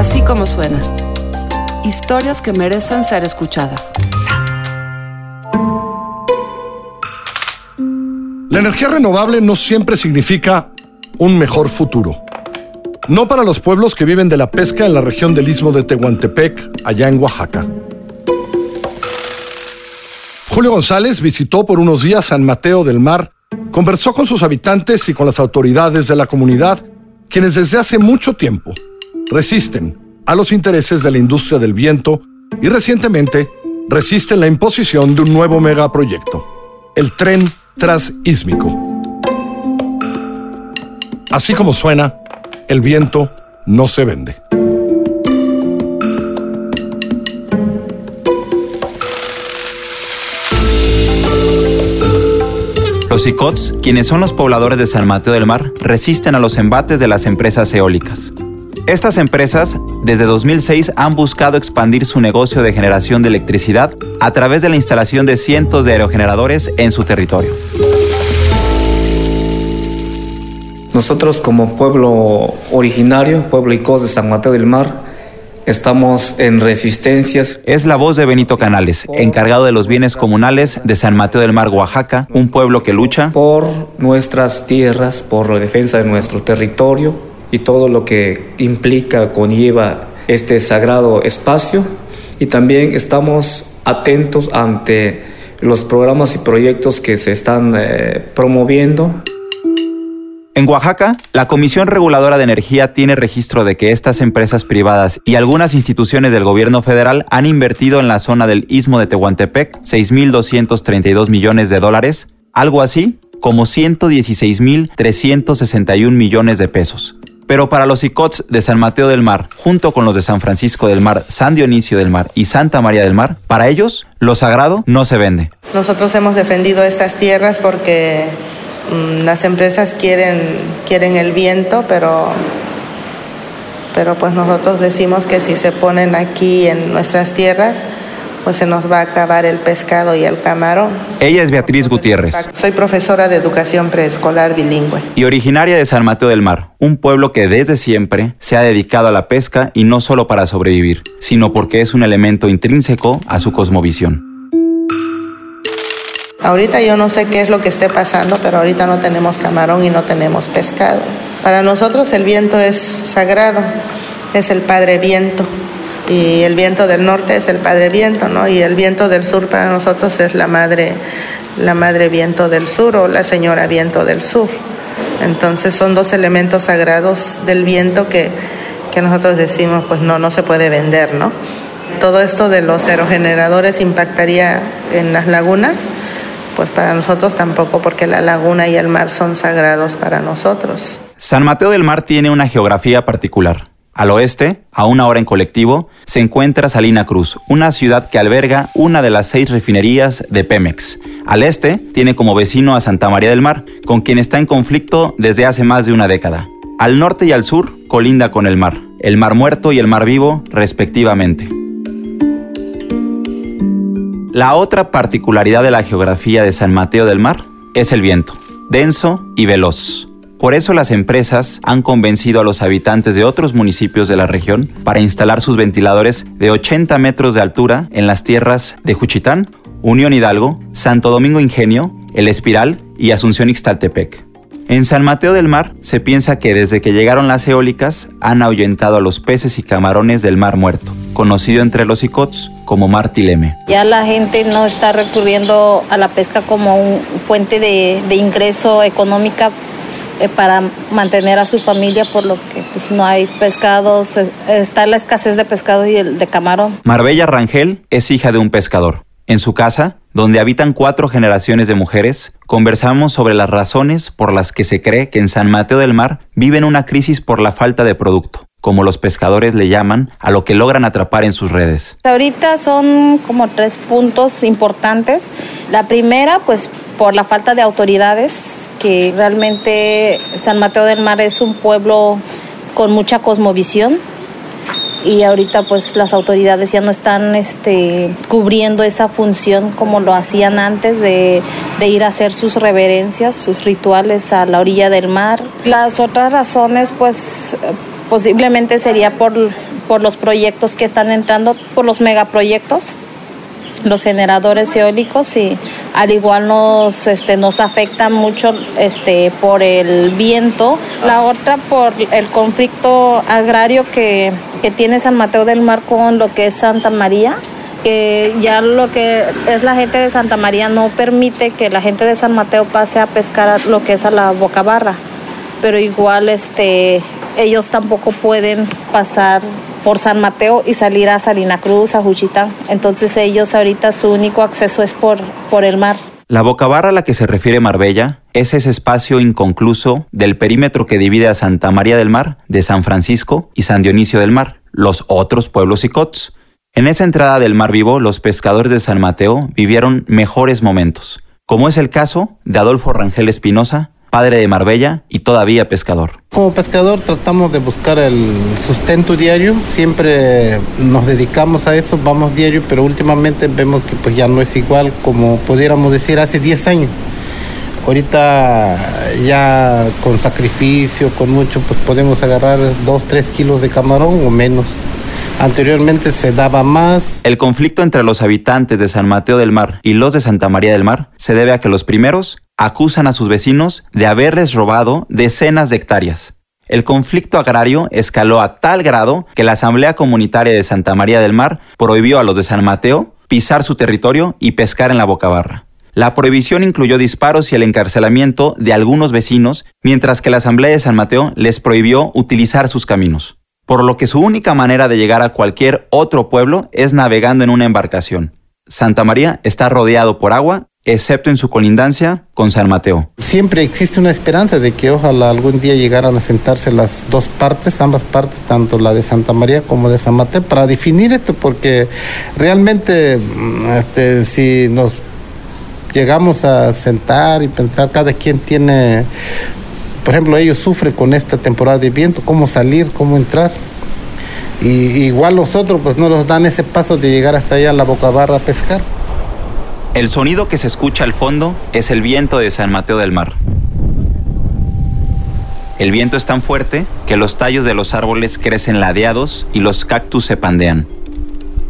Así como suena. Historias que merecen ser escuchadas. La energía renovable no siempre significa un mejor futuro. No para los pueblos que viven de la pesca en la región del istmo de Tehuantepec, allá en Oaxaca. Julio González visitó por unos días San Mateo del Mar, conversó con sus habitantes y con las autoridades de la comunidad, quienes desde hace mucho tiempo resisten a los intereses de la industria del viento y recientemente resisten la imposición de un nuevo megaproyecto, el tren transísmico. Así como suena, el viento no se vende. Los ICOTS, quienes son los pobladores de San Mateo del Mar, resisten a los embates de las empresas eólicas. Estas empresas desde 2006 han buscado expandir su negocio de generación de electricidad a través de la instalación de cientos de aerogeneradores en su territorio. Nosotros como pueblo originario, pueblo ICOS de San Mateo del Mar, estamos en resistencias. Es la voz de Benito Canales, encargado de los bienes comunales de San Mateo del Mar, Oaxaca, un pueblo que lucha por nuestras tierras, por la defensa de nuestro territorio y todo lo que implica, conlleva este sagrado espacio. Y también estamos atentos ante los programas y proyectos que se están eh, promoviendo. En Oaxaca, la Comisión Reguladora de Energía tiene registro de que estas empresas privadas y algunas instituciones del gobierno federal han invertido en la zona del istmo de Tehuantepec 6.232 millones de dólares, algo así como 116.361 millones de pesos. Pero para los ICOTS de San Mateo del Mar, junto con los de San Francisco del Mar, San Dionisio del Mar y Santa María del Mar, para ellos lo sagrado no se vende. Nosotros hemos defendido estas tierras porque mm, las empresas quieren, quieren el viento, pero, pero pues nosotros decimos que si se ponen aquí en nuestras tierras, pues se nos va a acabar el pescado y el camarón. Ella es Beatriz Gutiérrez. Soy profesora de educación preescolar bilingüe. Y originaria de San Mateo del Mar, un pueblo que desde siempre se ha dedicado a la pesca y no solo para sobrevivir, sino porque es un elemento intrínseco a su cosmovisión. Ahorita yo no sé qué es lo que esté pasando, pero ahorita no tenemos camarón y no tenemos pescado. Para nosotros el viento es sagrado, es el Padre Viento y el viento del norte es el padre viento, ¿no? Y el viento del sur para nosotros es la madre, la madre viento del sur o la señora viento del sur. Entonces son dos elementos sagrados del viento que, que nosotros decimos, pues no, no se puede vender, ¿no? Todo esto de los aerogeneradores impactaría en las lagunas, pues para nosotros tampoco, porque la laguna y el mar son sagrados para nosotros. San Mateo del Mar tiene una geografía particular. Al oeste, a una hora en colectivo, se encuentra Salina Cruz, una ciudad que alberga una de las seis refinerías de Pemex. Al este, tiene como vecino a Santa María del Mar, con quien está en conflicto desde hace más de una década. Al norte y al sur, colinda con el mar, el mar muerto y el mar vivo, respectivamente. La otra particularidad de la geografía de San Mateo del Mar es el viento, denso y veloz. Por eso las empresas han convencido a los habitantes de otros municipios de la región para instalar sus ventiladores de 80 metros de altura en las tierras de Juchitán, Unión Hidalgo, Santo Domingo Ingenio, El Espiral y Asunción Ixtaltepec. En San Mateo del Mar se piensa que desde que llegaron las eólicas han ahuyentado a los peces y camarones del Mar Muerto, conocido entre los icots como Mar Tileme. Ya la gente no está recurriendo a la pesca como un fuente de, de ingreso económica eh, para mantener a su familia, por lo que pues, no hay pescados, está la escasez de pescado y el de camarón. Marbella Rangel es hija de un pescador. En su casa, donde habitan cuatro generaciones de mujeres, conversamos sobre las razones por las que se cree que en San Mateo del Mar viven una crisis por la falta de producto como los pescadores le llaman, a lo que logran atrapar en sus redes. Ahorita son como tres puntos importantes. La primera, pues por la falta de autoridades, que realmente San Mateo del Mar es un pueblo con mucha cosmovisión y ahorita pues las autoridades ya no están este, cubriendo esa función como lo hacían antes de, de, ir a hacer sus reverencias, sus rituales a la orilla del mar. Las otras razones pues posiblemente sería por, por los proyectos que están entrando, por los megaproyectos los generadores eólicos y al igual nos este nos afecta mucho este por el viento. La otra por el conflicto agrario que, que tiene San Mateo del Mar con lo que es Santa María que ya lo que es la gente de Santa María no permite que la gente de San Mateo pase a pescar lo que es a la Bocabarra, pero igual este ellos tampoco pueden pasar por San Mateo y salir a Salina Cruz, a Juchitán. Entonces ellos ahorita su único acceso es por, por el mar. La bocabarra a la que se refiere Marbella es ese espacio inconcluso del perímetro que divide a Santa María del Mar de San Francisco y San Dionisio del Mar, los otros pueblos y cots. En esa entrada del mar vivo, los pescadores de San Mateo vivieron mejores momentos, como es el caso de Adolfo Rangel Espinosa, padre de Marbella y todavía pescador. Como pescador tratamos de buscar el sustento diario, siempre nos dedicamos a eso, vamos diario, pero últimamente vemos que pues ya no es igual como pudiéramos decir hace 10 años. Ahorita ya con sacrificio, con mucho, pues podemos agarrar 2, 3 kilos de camarón o menos. Anteriormente se daba más. El conflicto entre los habitantes de San Mateo del Mar y los de Santa María del Mar se debe a que los primeros acusan a sus vecinos de haberles robado decenas de hectáreas. El conflicto agrario escaló a tal grado que la Asamblea Comunitaria de Santa María del Mar prohibió a los de San Mateo pisar su territorio y pescar en la bocabarra. La prohibición incluyó disparos y el encarcelamiento de algunos vecinos, mientras que la Asamblea de San Mateo les prohibió utilizar sus caminos por lo que su única manera de llegar a cualquier otro pueblo es navegando en una embarcación. Santa María está rodeado por agua, excepto en su colindancia con San Mateo. Siempre existe una esperanza de que ojalá algún día llegaran a sentarse las dos partes, ambas partes, tanto la de Santa María como de San Mateo, para definir esto, porque realmente mm, este, si nos llegamos a sentar y pensar, cada quien tiene por ejemplo, ellos sufren con esta temporada de viento, cómo salir, cómo entrar. Y igual los otros pues no nos dan ese paso de llegar hasta allá a la boca barra a pescar. El sonido que se escucha al fondo es el viento de San Mateo del Mar. El viento es tan fuerte que los tallos de los árboles crecen ladeados y los cactus se pandean.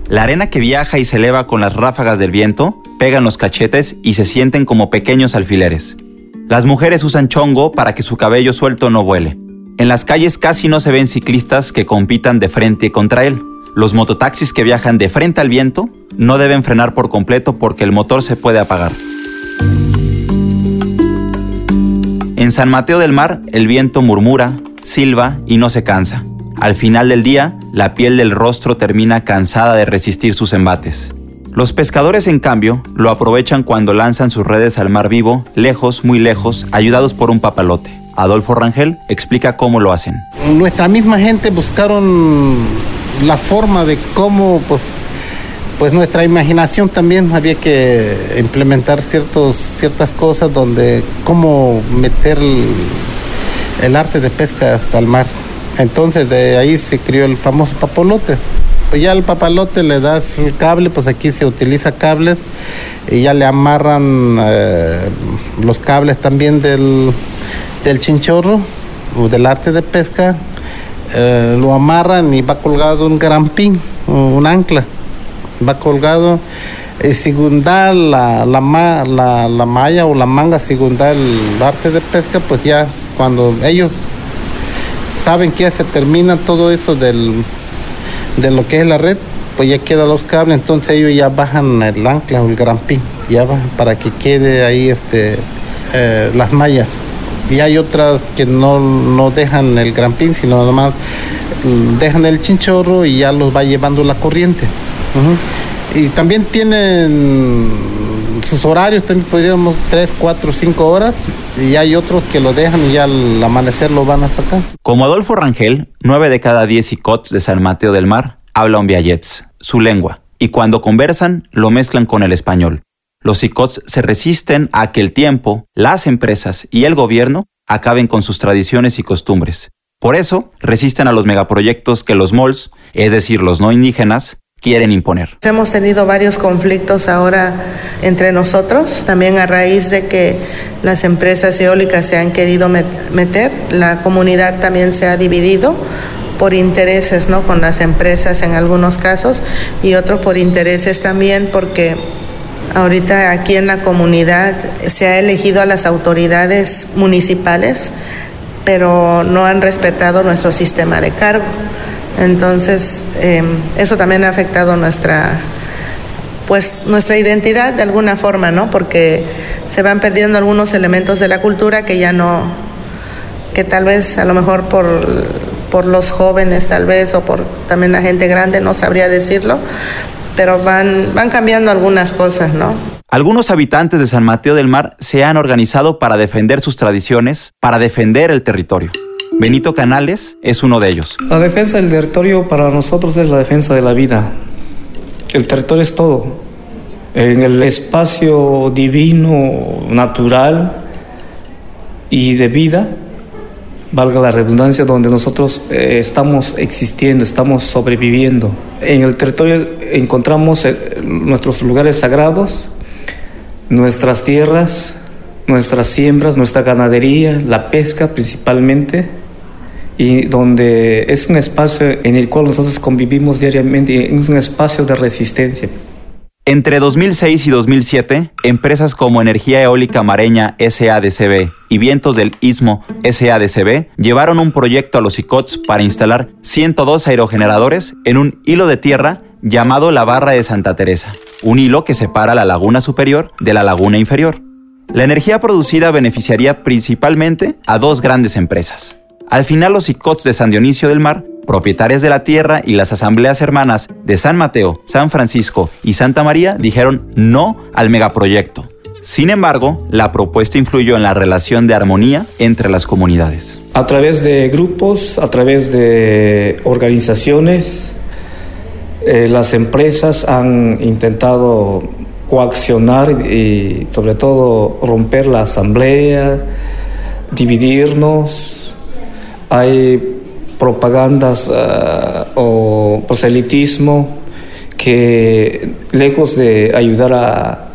La arena que viaja y se eleva con las ráfagas del viento pega en los cachetes y se sienten como pequeños alfileres. Las mujeres usan chongo para que su cabello suelto no vuele. En las calles casi no se ven ciclistas que compitan de frente contra él. Los mototaxis que viajan de frente al viento no deben frenar por completo porque el motor se puede apagar. En San Mateo del Mar, el viento murmura, silba y no se cansa. Al final del día, la piel del rostro termina cansada de resistir sus embates. Los pescadores, en cambio, lo aprovechan cuando lanzan sus redes al mar vivo, lejos, muy lejos, ayudados por un papalote. Adolfo Rangel explica cómo lo hacen. Nuestra misma gente buscaron la forma de cómo, pues, pues nuestra imaginación también había que implementar ciertos, ciertas cosas donde cómo meter el, el arte de pesca hasta el mar. Entonces de ahí se crió el famoso papalote ya al papalote le das el cable, pues aquí se utiliza cables y ya le amarran eh, los cables también del, chinchorro o del arte de pesca, eh, lo amarran y va colgado un grampín, un ancla, va colgado y según da la, la, la, la malla o la manga, según da el arte de pesca, pues ya cuando ellos saben que ya se termina todo eso del de lo que es la red, pues ya quedan los cables, entonces ellos ya bajan el ancla o el grampín, ya bajan para que quede ahí este, eh, las mallas. Y hay otras que no, no dejan el grampín, sino nomás dejan el chinchorro y ya los va llevando la corriente. Y también tienen sus horarios, también podríamos 3, 4, 5 horas, y hay otros que lo dejan y al amanecer lo van a sacar. Como Adolfo Rangel, 9 de cada 10 icots de San Mateo del Mar hablan viallets, su lengua, y cuando conversan lo mezclan con el español. Los icots se resisten a que el tiempo, las empresas y el gobierno acaben con sus tradiciones y costumbres. Por eso, resisten a los megaproyectos que los malls, es decir, los no indígenas, quieren imponer. Hemos tenido varios conflictos ahora entre nosotros, también a raíz de que las empresas eólicas se han querido meter, la comunidad también se ha dividido por intereses, ¿no? Con las empresas en algunos casos y otro por intereses también porque ahorita aquí en la comunidad se ha elegido a las autoridades municipales, pero no han respetado nuestro sistema de cargo. Entonces, eh, eso también ha afectado nuestra pues nuestra identidad de alguna forma, ¿no? Porque se van perdiendo algunos elementos de la cultura que ya no, que tal vez a lo mejor por, por los jóvenes tal vez o por también la gente grande no sabría decirlo, pero van, van cambiando algunas cosas, ¿no? Algunos habitantes de San Mateo del Mar se han organizado para defender sus tradiciones, para defender el territorio. Benito Canales es uno de ellos. La defensa del territorio para nosotros es la defensa de la vida. El territorio es todo. En el espacio divino, natural y de vida, valga la redundancia, donde nosotros eh, estamos existiendo, estamos sobreviviendo. En el territorio encontramos eh, nuestros lugares sagrados, nuestras tierras, nuestras siembras, nuestra ganadería, la pesca principalmente, y donde es un espacio en el cual nosotros convivimos diariamente, es un espacio de resistencia. Entre 2006 y 2007, empresas como Energía Eólica Mareña SADCB y Vientos del Istmo SADCB llevaron un proyecto a los ICOTS para instalar 102 aerogeneradores en un hilo de tierra llamado la Barra de Santa Teresa, un hilo que separa la laguna superior de la laguna inferior. La energía producida beneficiaría principalmente a dos grandes empresas, al final los ICOTS de San Dionisio del Mar, propietarios de la tierra y las asambleas hermanas de San Mateo, San Francisco y Santa María dijeron no al megaproyecto. Sin embargo, la propuesta influyó en la relación de armonía entre las comunidades. A través de grupos, a través de organizaciones, eh, las empresas han intentado coaccionar y sobre todo romper la asamblea, dividirnos, hay propagandas uh, o proselitismo que lejos de ayudar a,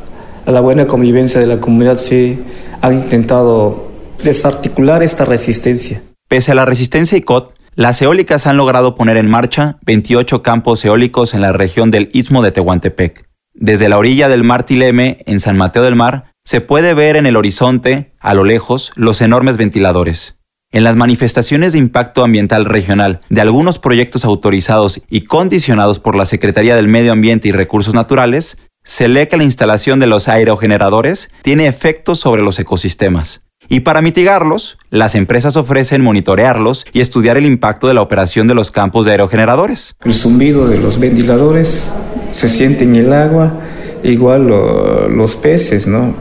a, la buena convivencia de la comunidad, sí han intentado desarticular esta resistencia. Pese a la resistencia ICOT, las eólicas han logrado poner en marcha 28 campos eólicos en la región del Istmo de Tehuantepec. Desde la orilla del mar Tileme, en San Mateo del Mar, se puede ver en el horizonte, a lo lejos, los enormes ventiladores. En las manifestaciones de impacto ambiental regional de algunos proyectos autorizados y condicionados por la Secretaría del Medio Ambiente y Recursos Naturales, se lee que la instalación de los aerogeneradores tiene efectos sobre los ecosistemas. Y para mitigarlos, las empresas ofrecen monitorearlos y estudiar el impacto de la operación de los campos de aerogeneradores. El zumbido de los ventiladores se siente en el agua, igual los peces, ¿no?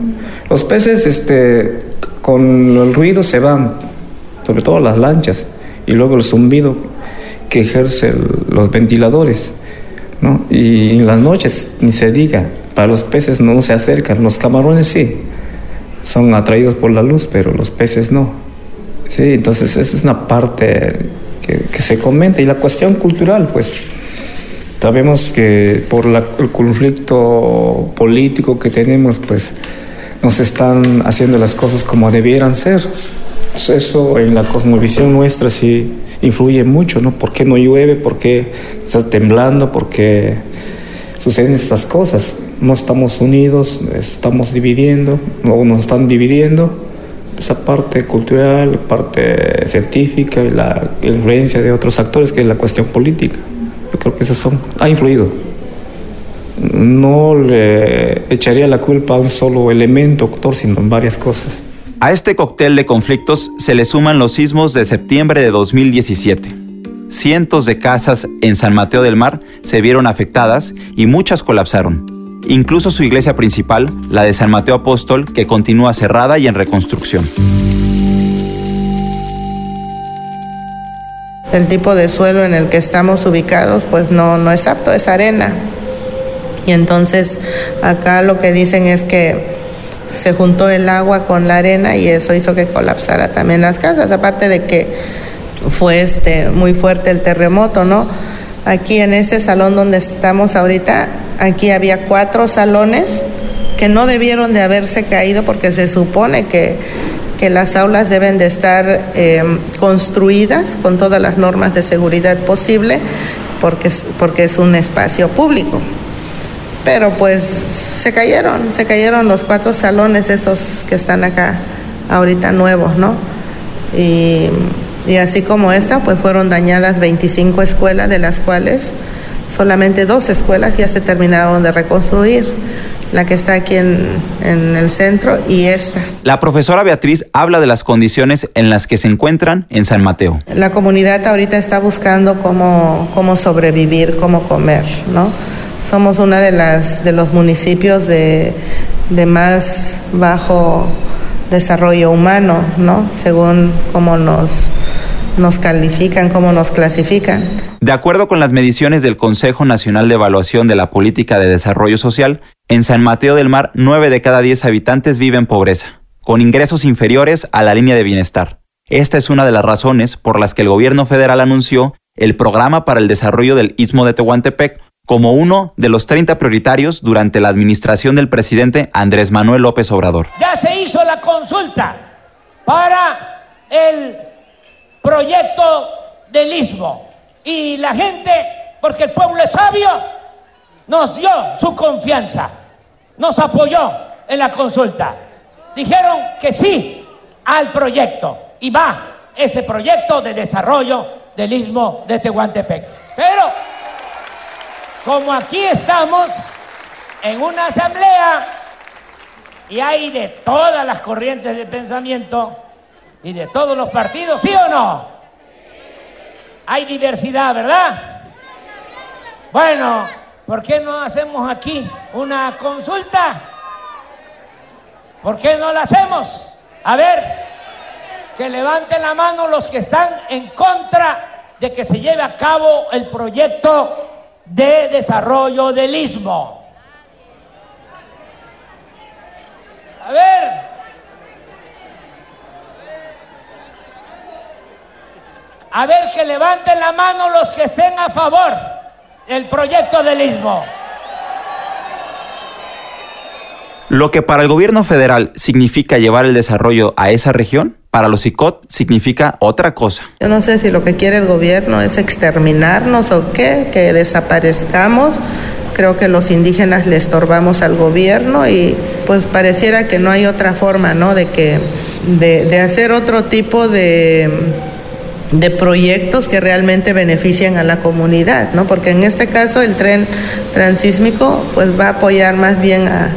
Los peces este, con el ruido se van, sobre todo las lanchas, y luego el zumbido que ejercen los ventiladores. ¿no? Y en las noches, ni se diga, para los peces no se acercan, los camarones sí, son atraídos por la luz, pero los peces no. Sí, entonces esa es una parte que, que se comenta. Y la cuestión cultural, pues sabemos que por la, el conflicto político que tenemos, pues nos están haciendo las cosas como debieran ser. Pues eso en la cosmovisión nuestra sí influye mucho, ¿no? ¿Por qué no llueve? ¿Por qué está temblando? ¿Por qué suceden estas cosas? No estamos unidos, estamos dividiendo, o nos están dividiendo. Esa parte cultural, parte científica y la influencia de otros actores, que es la cuestión política. Yo creo que eso son, ha influido. No le echaría la culpa a un solo elemento, actor, sino en varias cosas. A este cóctel de conflictos se le suman los sismos de septiembre de 2017. Cientos de casas en San Mateo del Mar se vieron afectadas y muchas colapsaron. Incluso su iglesia principal, la de San Mateo Apóstol, que continúa cerrada y en reconstrucción. El tipo de suelo en el que estamos ubicados pues no, no es apto, es arena. Y entonces acá lo que dicen es que se juntó el agua con la arena y eso hizo que colapsara también las casas, aparte de que fue este muy fuerte el terremoto, ¿no? Aquí en ese salón donde estamos ahorita, aquí había cuatro salones que no debieron de haberse caído porque se supone que, que las aulas deben de estar em, construidas con todas las normas de seguridad posible porque, porque es un espacio público. Pero pues se cayeron, se cayeron los cuatro salones esos que están acá ahorita nuevos, ¿no? Y, y así como esta, pues fueron dañadas 25 escuelas, de las cuales solamente dos escuelas ya se terminaron de reconstruir la que está aquí en, en, el centro y esta. La profesora Beatriz habla de las condiciones en las que se encuentran en San Mateo. La comunidad ahorita está buscando cómo, cómo sobrevivir, cómo comer, ¿no? Somos una de las de los municipios de, de más bajo desarrollo humano, ¿no? Según cómo nos nos califican, cómo nos clasifican. De acuerdo con las mediciones del Consejo Nacional de Evaluación de la Política de Desarrollo Social, en San Mateo del Mar 9 de cada 10 habitantes viven en pobreza, con ingresos inferiores a la línea de bienestar. Esta es una de las razones por las que el gobierno federal anunció el Programa para el Desarrollo del Istmo de Tehuantepec como uno de los 30 prioritarios durante la administración del presidente Andrés Manuel López Obrador. Ya se hizo la consulta para el proyecto del istmo. Y la gente, porque el pueblo es sabio, nos dio su confianza, nos apoyó en la consulta. Dijeron que sí al proyecto y va ese proyecto de desarrollo del istmo de Tehuantepec. Pero, como aquí estamos en una asamblea y hay de todas las corrientes de pensamiento, y de todos los partidos, ¿sí o no? Hay diversidad, ¿verdad? Bueno, ¿por qué no hacemos aquí una consulta? ¿Por qué no la hacemos? A ver, que levanten la mano los que están en contra de que se lleve a cabo el proyecto de desarrollo del istmo. A ver, A ver que levanten la mano los que estén a favor del proyecto del Istmo. Lo que para el gobierno federal significa llevar el desarrollo a esa región, para los ICOT significa otra cosa. Yo no sé si lo que quiere el gobierno es exterminarnos o qué, que desaparezcamos. Creo que los indígenas le estorbamos al gobierno y pues pareciera que no hay otra forma, ¿no? De que de, de hacer otro tipo de de proyectos que realmente benefician a la comunidad, ¿no? Porque en este caso el tren transísmico pues va a apoyar más bien a,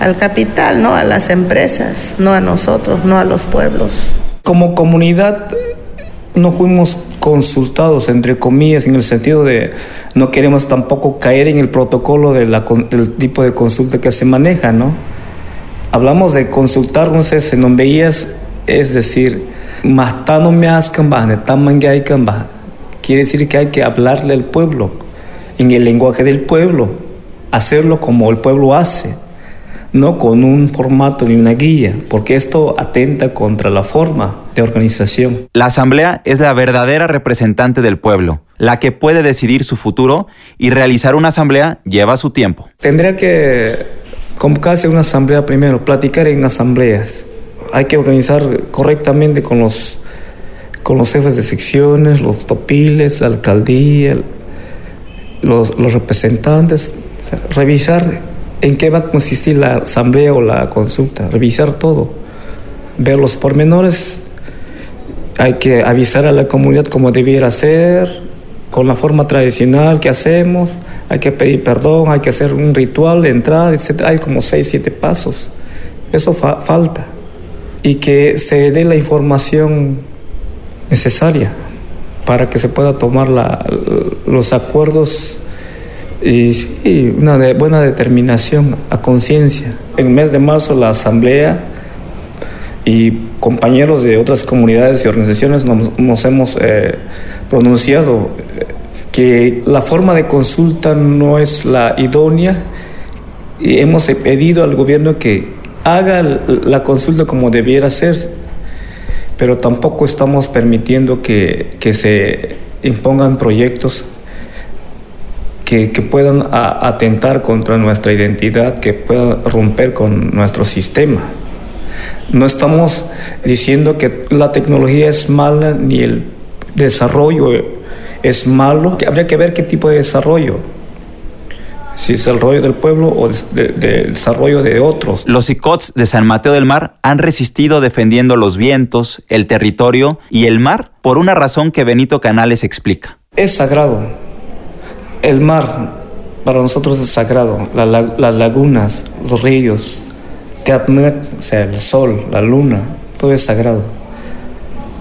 al capital, ¿no? A las empresas, no a nosotros, no a los pueblos. Como comunidad no fuimos consultados, entre comillas, en el sentido de no queremos tampoco caer en el protocolo del tipo de consulta que se maneja, ¿no? Hablamos de consultar, no sé, si no veías, es decir, Quiere decir que hay que hablarle al pueblo, en el lenguaje del pueblo, hacerlo como el pueblo hace, no con un formato ni una guía, porque esto atenta contra la forma de organización. La asamblea es la verdadera representante del pueblo, la que puede decidir su futuro y realizar una asamblea lleva su tiempo. Tendría que convocarse una asamblea primero, platicar en asambleas hay que organizar correctamente con los, con los jefes de secciones, los topiles, la alcaldía, los, representantes, revisar en qué va a consistir la asamblea o la consulta, revisar todo, ver los pormenores, hay que avisar a la comunidad cómo debiera ser, con la forma tradicional que hacemos, hay que pedir perdón, hay que hacer un ritual de entrada, etc. Hay como seis, siete pasos. Eso falta y que se dé la información necesaria para que se pueda tomar la, los acuerdos y, una buena determinación a conciencia. En el mes de marzo la Asamblea y compañeros de otras comunidades y organizaciones nos, hemos eh, pronunciado eh, que la forma de consulta no es la idónea y hemos pedido al gobierno que haga la consulta como debiera ser, pero tampoco estamos permitiendo que, se impongan proyectos que, puedan atentar contra nuestra identidad, que puedan romper con nuestro sistema. No estamos diciendo que la tecnología es mala ni el desarrollo es malo. Habría que ver qué tipo de desarrollo si es el rollo del pueblo o del desarrollo de otros. Los ICOTS de San Mateo del Mar han resistido defendiendo los vientos, el territorio y el mar por una razón que Benito Canales explica. Es sagrado. El mar para nosotros es sagrado. las lagunas, los ríos, Teatnet, o sea, el sol, la luna, todo es sagrado.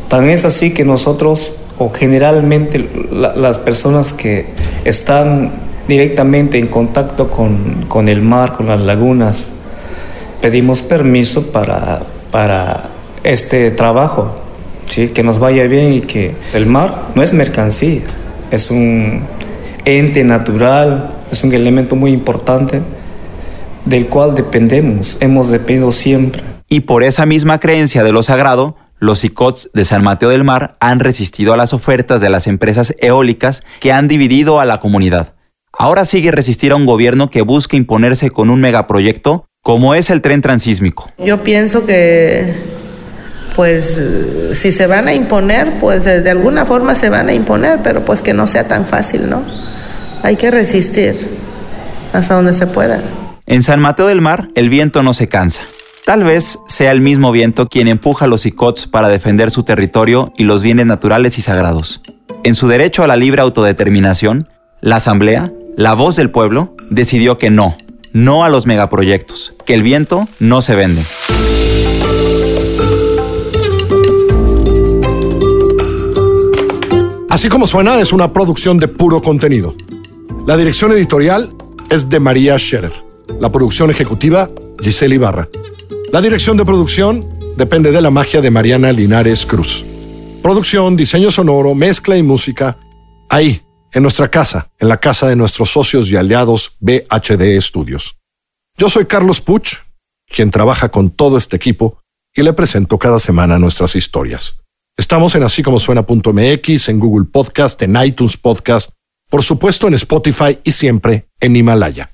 Tan es así que nosotros, o generalmente las personas que están directamente en contacto con, con, el mar, con las lagunas, pedimos permiso para, para este trabajo, ¿sí? que nos vaya bien y que el mar no es mercancía, es un ente natural, es un elemento muy importante del cual dependemos, hemos dependido siempre. Y por esa misma creencia de lo sagrado, los ICOTS de San Mateo del Mar han resistido a las ofertas de las empresas eólicas que han dividido a la comunidad. Ahora sigue resistir a un gobierno que busca imponerse con un megaproyecto como es el tren transísmico. Yo pienso que, pues, si se van a imponer, pues de alguna forma se van a imponer, pero pues que no sea tan fácil, ¿no? Hay que resistir hasta donde se pueda. En San Mateo del Mar, el viento no se cansa. Tal vez sea el mismo viento quien empuja a los ICOTS para defender su territorio y los bienes naturales y sagrados. En su derecho a la libre autodeterminación, la Asamblea la voz del pueblo decidió que no, no a los megaproyectos, que el viento no se vende. Así como suena, es una producción de puro contenido. La dirección editorial es de María Scherer. La producción ejecutiva, Giselle Ibarra. La dirección de producción depende de la magia de Mariana Linares Cruz. Producción, diseño sonoro, mezcla y música. Ahí, en nuestra casa, en la casa de nuestros socios y aliados BHD Studios. Yo soy Carlos Puch, quien trabaja con todo este equipo y le presento cada semana nuestras historias. Estamos en así como suena.mx, en Google Podcast, en iTunes Podcast, por supuesto en Spotify y siempre en Himalaya.